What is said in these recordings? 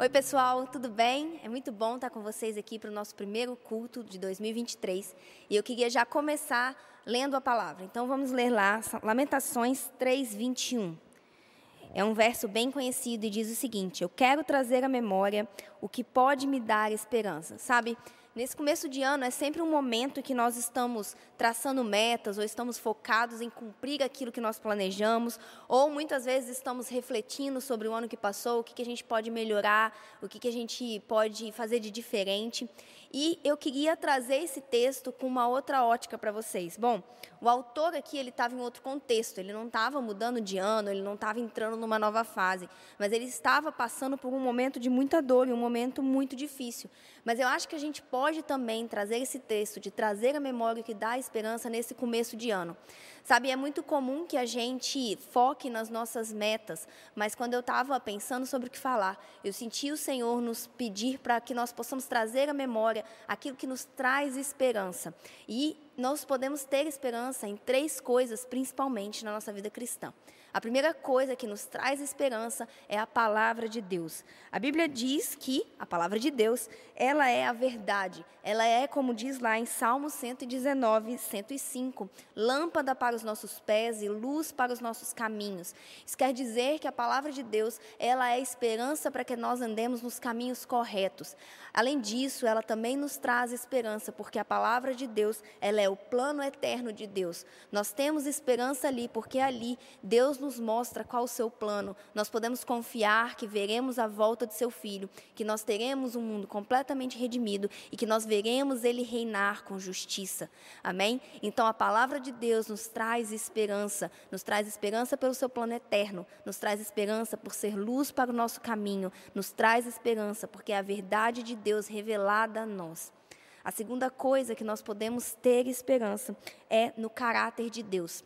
Oi, pessoal, tudo bem? É muito bom estar com vocês aqui para o nosso primeiro culto de 2023. E eu queria já começar lendo a palavra. Então vamos ler lá Lamentações 3, 21. É um verso bem conhecido e diz o seguinte: Eu quero trazer à memória o que pode me dar esperança. Sabe, Nesse começo de ano é sempre um momento que nós estamos traçando metas ou estamos focados em cumprir aquilo que nós planejamos, ou muitas vezes estamos refletindo sobre o ano que passou, o que, que a gente pode melhorar, o que, que a gente pode fazer de diferente. E eu queria trazer esse texto com uma outra ótica para vocês. Bom, o autor aqui ele estava em outro contexto, ele não estava mudando de ano, ele não estava entrando numa nova fase, mas ele estava passando por um momento de muita dor e um momento muito difícil. Mas eu acho que a gente pode também trazer esse texto, de trazer a memória que dá esperança nesse começo de ano. Sabe, é muito comum que a gente foque nas nossas metas, mas quando eu estava pensando sobre o que falar, eu senti o Senhor nos pedir para que nós possamos trazer à memória aquilo que nos traz esperança. E nós podemos ter esperança em três coisas, principalmente na nossa vida cristã. A primeira coisa que nos traz esperança é a palavra de Deus. A Bíblia diz que a palavra de Deus, ela é a verdade. Ela é, como diz lá em Salmo 119, 105, lâmpada para os nossos pés e luz para os nossos caminhos. Isso quer dizer que a palavra de Deus, ela é esperança para que nós andemos nos caminhos corretos. Além disso, ela também nos traz esperança, porque a palavra de Deus, ela é o plano eterno de Deus. Nós temos esperança ali, porque ali Deus Nos mostra qual o seu plano, nós podemos confiar que veremos a volta de seu filho, que nós teremos um mundo completamente redimido e que nós veremos ele reinar com justiça. Amém? Então a palavra de Deus nos traz esperança, nos traz esperança pelo seu plano eterno, nos traz esperança por ser luz para o nosso caminho, nos traz esperança porque é a verdade de Deus revelada a nós. A segunda coisa que nós podemos ter esperança é no caráter de Deus.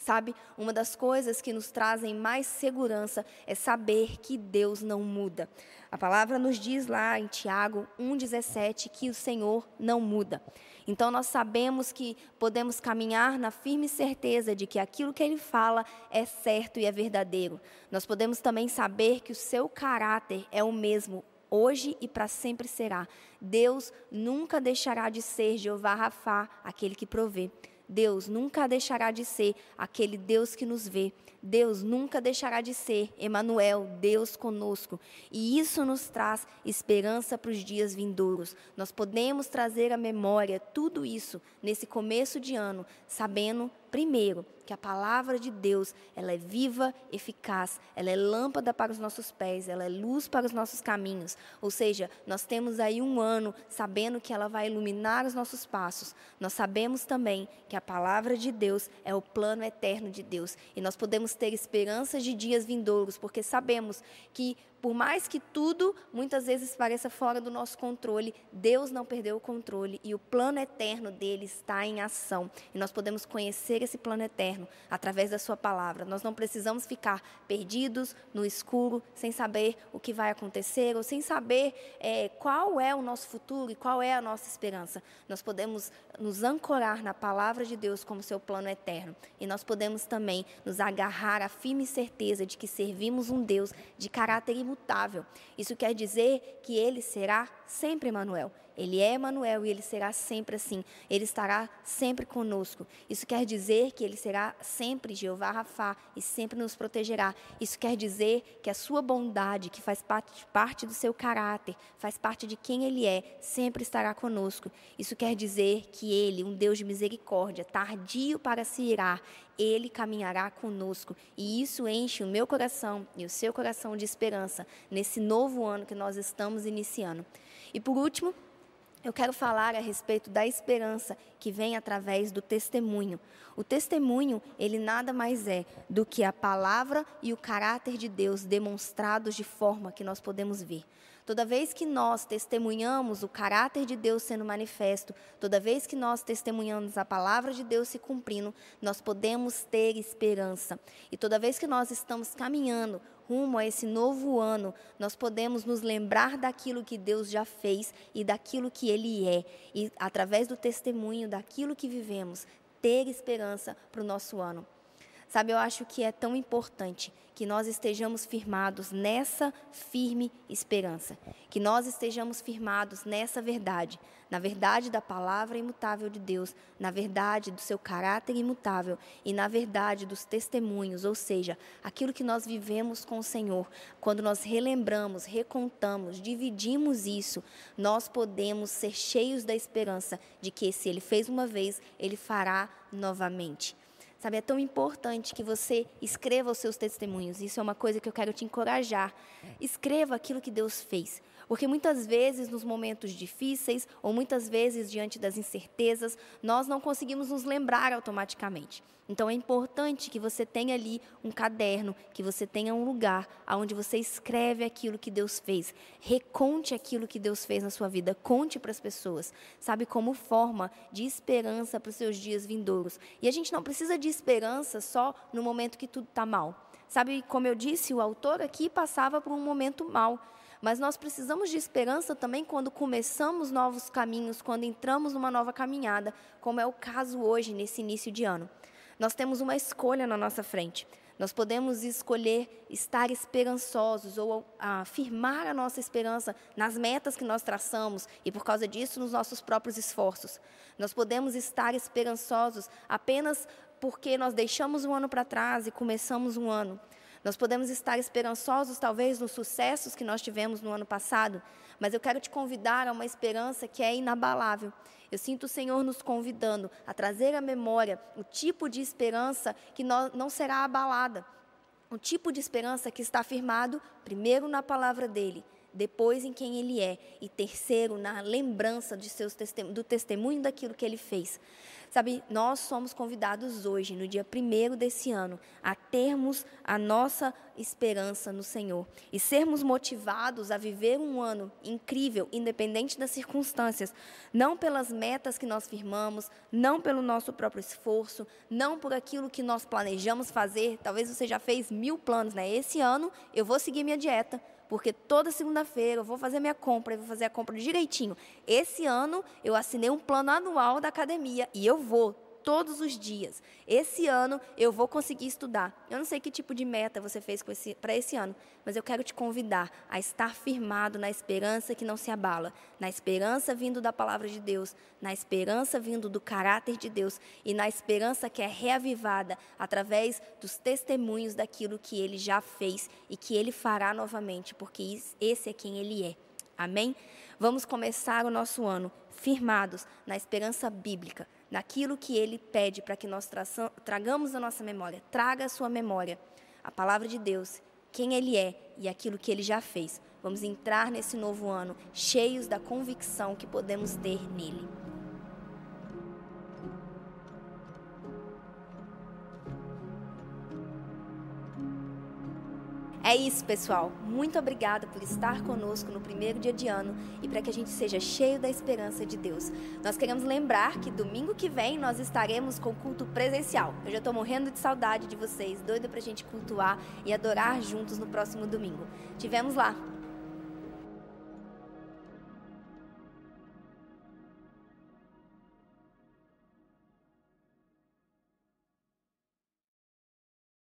Sabe, uma das coisas que nos trazem mais segurança é saber que Deus não muda. A palavra nos diz lá em Tiago 1,17 que o Senhor não muda. Então nós sabemos que podemos caminhar na firme certeza de que aquilo que Ele fala é certo e é verdadeiro. Nós podemos também saber que o seu caráter é o mesmo hoje e para sempre será. Deus nunca deixará de ser Jeová Rafá, aquele que provê. Deus nunca deixará de ser aquele Deus que nos vê. Deus nunca deixará de ser Emanuel, Deus conosco. E isso nos traz esperança para os dias vindouros. Nós podemos trazer à memória tudo isso nesse começo de ano, sabendo primeiro que a palavra de Deus, ela é viva, eficaz, ela é lâmpada para os nossos pés, ela é luz para os nossos caminhos. Ou seja, nós temos aí um ano sabendo que ela vai iluminar os nossos passos. Nós sabemos também que a palavra de Deus é o plano eterno de Deus e nós podemos ter esperanças de dias vindouros, porque sabemos que por mais que tudo muitas vezes pareça fora do nosso controle, Deus não perdeu o controle e o plano eterno dele está em ação. E nós podemos conhecer esse plano eterno através da sua palavra. Nós não precisamos ficar perdidos no escuro, sem saber o que vai acontecer ou sem saber é, qual é o nosso futuro e qual é a nossa esperança. Nós podemos nos ancorar na palavra de Deus como seu plano eterno. E nós podemos também nos agarrar à firme certeza de que servimos um Deus de caráter imutável. Isso quer dizer que ele será sempre Emanuel. Ele é Emanuel e ele será sempre assim. Ele estará sempre conosco. Isso quer dizer que ele será sempre Jeová Rafá e sempre nos protegerá. Isso quer dizer que a sua bondade, que faz parte, parte do seu caráter, faz parte de quem ele é, sempre estará conosco. Isso quer dizer que ele, um Deus de misericórdia, tardio para se irar, ele caminhará conosco. E isso enche o meu coração e o seu coração de esperança nesse novo ano que nós estamos iniciando. E por último, eu quero falar a respeito da esperança que vem através do testemunho. O testemunho, ele nada mais é do que a palavra e o caráter de Deus demonstrados de forma que nós podemos ver. Toda vez que nós testemunhamos o caráter de Deus sendo manifesto, toda vez que nós testemunhamos a palavra de Deus se cumprindo, nós podemos ter esperança. E toda vez que nós estamos caminhando rumo a esse novo ano, nós podemos nos lembrar daquilo que Deus já fez e daquilo que Ele é. E através do testemunho daquilo que vivemos, ter esperança para o nosso ano. Sabe, eu acho que é tão importante que nós estejamos firmados nessa firme esperança, que nós estejamos firmados nessa verdade, na verdade da palavra imutável de Deus, na verdade do seu caráter imutável e na verdade dos testemunhos, ou seja, aquilo que nós vivemos com o Senhor. Quando nós relembramos, recontamos, dividimos isso, nós podemos ser cheios da esperança de que se ele fez uma vez, ele fará novamente. Sabe, é tão importante que você escreva os seus testemunhos. Isso é uma coisa que eu quero te encorajar. Escreva aquilo que Deus fez. Porque muitas vezes, nos momentos difíceis, ou muitas vezes diante das incertezas, nós não conseguimos nos lembrar automaticamente. Então é importante que você tenha ali um caderno, que você tenha um lugar onde você escreve aquilo que Deus fez. Reconte aquilo que Deus fez na sua vida. Conte para as pessoas, sabe, como forma de esperança para os seus dias vindouros. E a gente não precisa de esperança só no momento que tudo está mal. Sabe, como eu disse, o autor aqui passava por um momento mal. Mas nós precisamos de esperança também quando começamos novos caminhos, quando entramos numa nova caminhada, como é o caso hoje, nesse início de ano. Nós temos uma escolha na nossa frente. Nós podemos escolher estar esperançosos ou afirmar a nossa esperança nas metas que nós traçamos e, por causa disso, nos nossos próprios esforços. Nós podemos estar esperançosos apenas porque nós deixamos um ano para trás e começamos um ano. Nós podemos estar esperançosos, talvez, nos sucessos que nós tivemos no ano passado, mas eu quero te convidar a uma esperança que é inabalável. Eu sinto o Senhor nos convidando a trazer à memória o tipo de esperança que não será abalada, o tipo de esperança que está firmado, primeiro, na palavra dele depois em quem ele é e terceiro na lembrança de seus do testemunho daquilo que ele fez. Sabe, nós somos convidados hoje, no dia primeiro desse ano, a termos a nossa esperança no Senhor e sermos motivados a viver um ano incrível, independente das circunstâncias, não pelas metas que nós firmamos, não pelo nosso próprio esforço, não por aquilo que nós planejamos fazer. Talvez você já fez mil planos, né? Esse ano eu vou seguir minha dieta porque toda segunda-feira eu vou fazer minha compra, eu vou fazer a compra direitinho. Esse ano eu assinei um plano anual da academia e eu vou todos os dias. Esse ano eu vou conseguir estudar. Eu não sei que tipo de meta você fez para esse ano, mas eu quero te convidar a estar firmado na esperança que não se abala, na esperança vindo da palavra de Deus, na esperança vindo do caráter de Deus e na esperança que é reavivada através dos testemunhos daquilo que ele já fez e que ele fará novamente, porque esse é quem ele é. Amém? Vamos começar o nosso ano firmados na esperança bíblica, naquilo que Ele pede para que nós tragamos a nossa memória. Traga a sua memória, a palavra de Deus, quem Ele é e aquilo que Ele já fez. Vamos entrar nesse novo ano cheios da convicção que podemos ter nele. É isso, pessoal. Muito obrigada por estar conosco no primeiro dia de ano e para que a gente seja cheio da esperança de Deus. Nós queremos lembrar que domingo que vem nós estaremos com culto presencial. Eu já estou morrendo de saudade de vocês, doida para a gente cultuar e adorar juntos no próximo domingo. Tivemos lá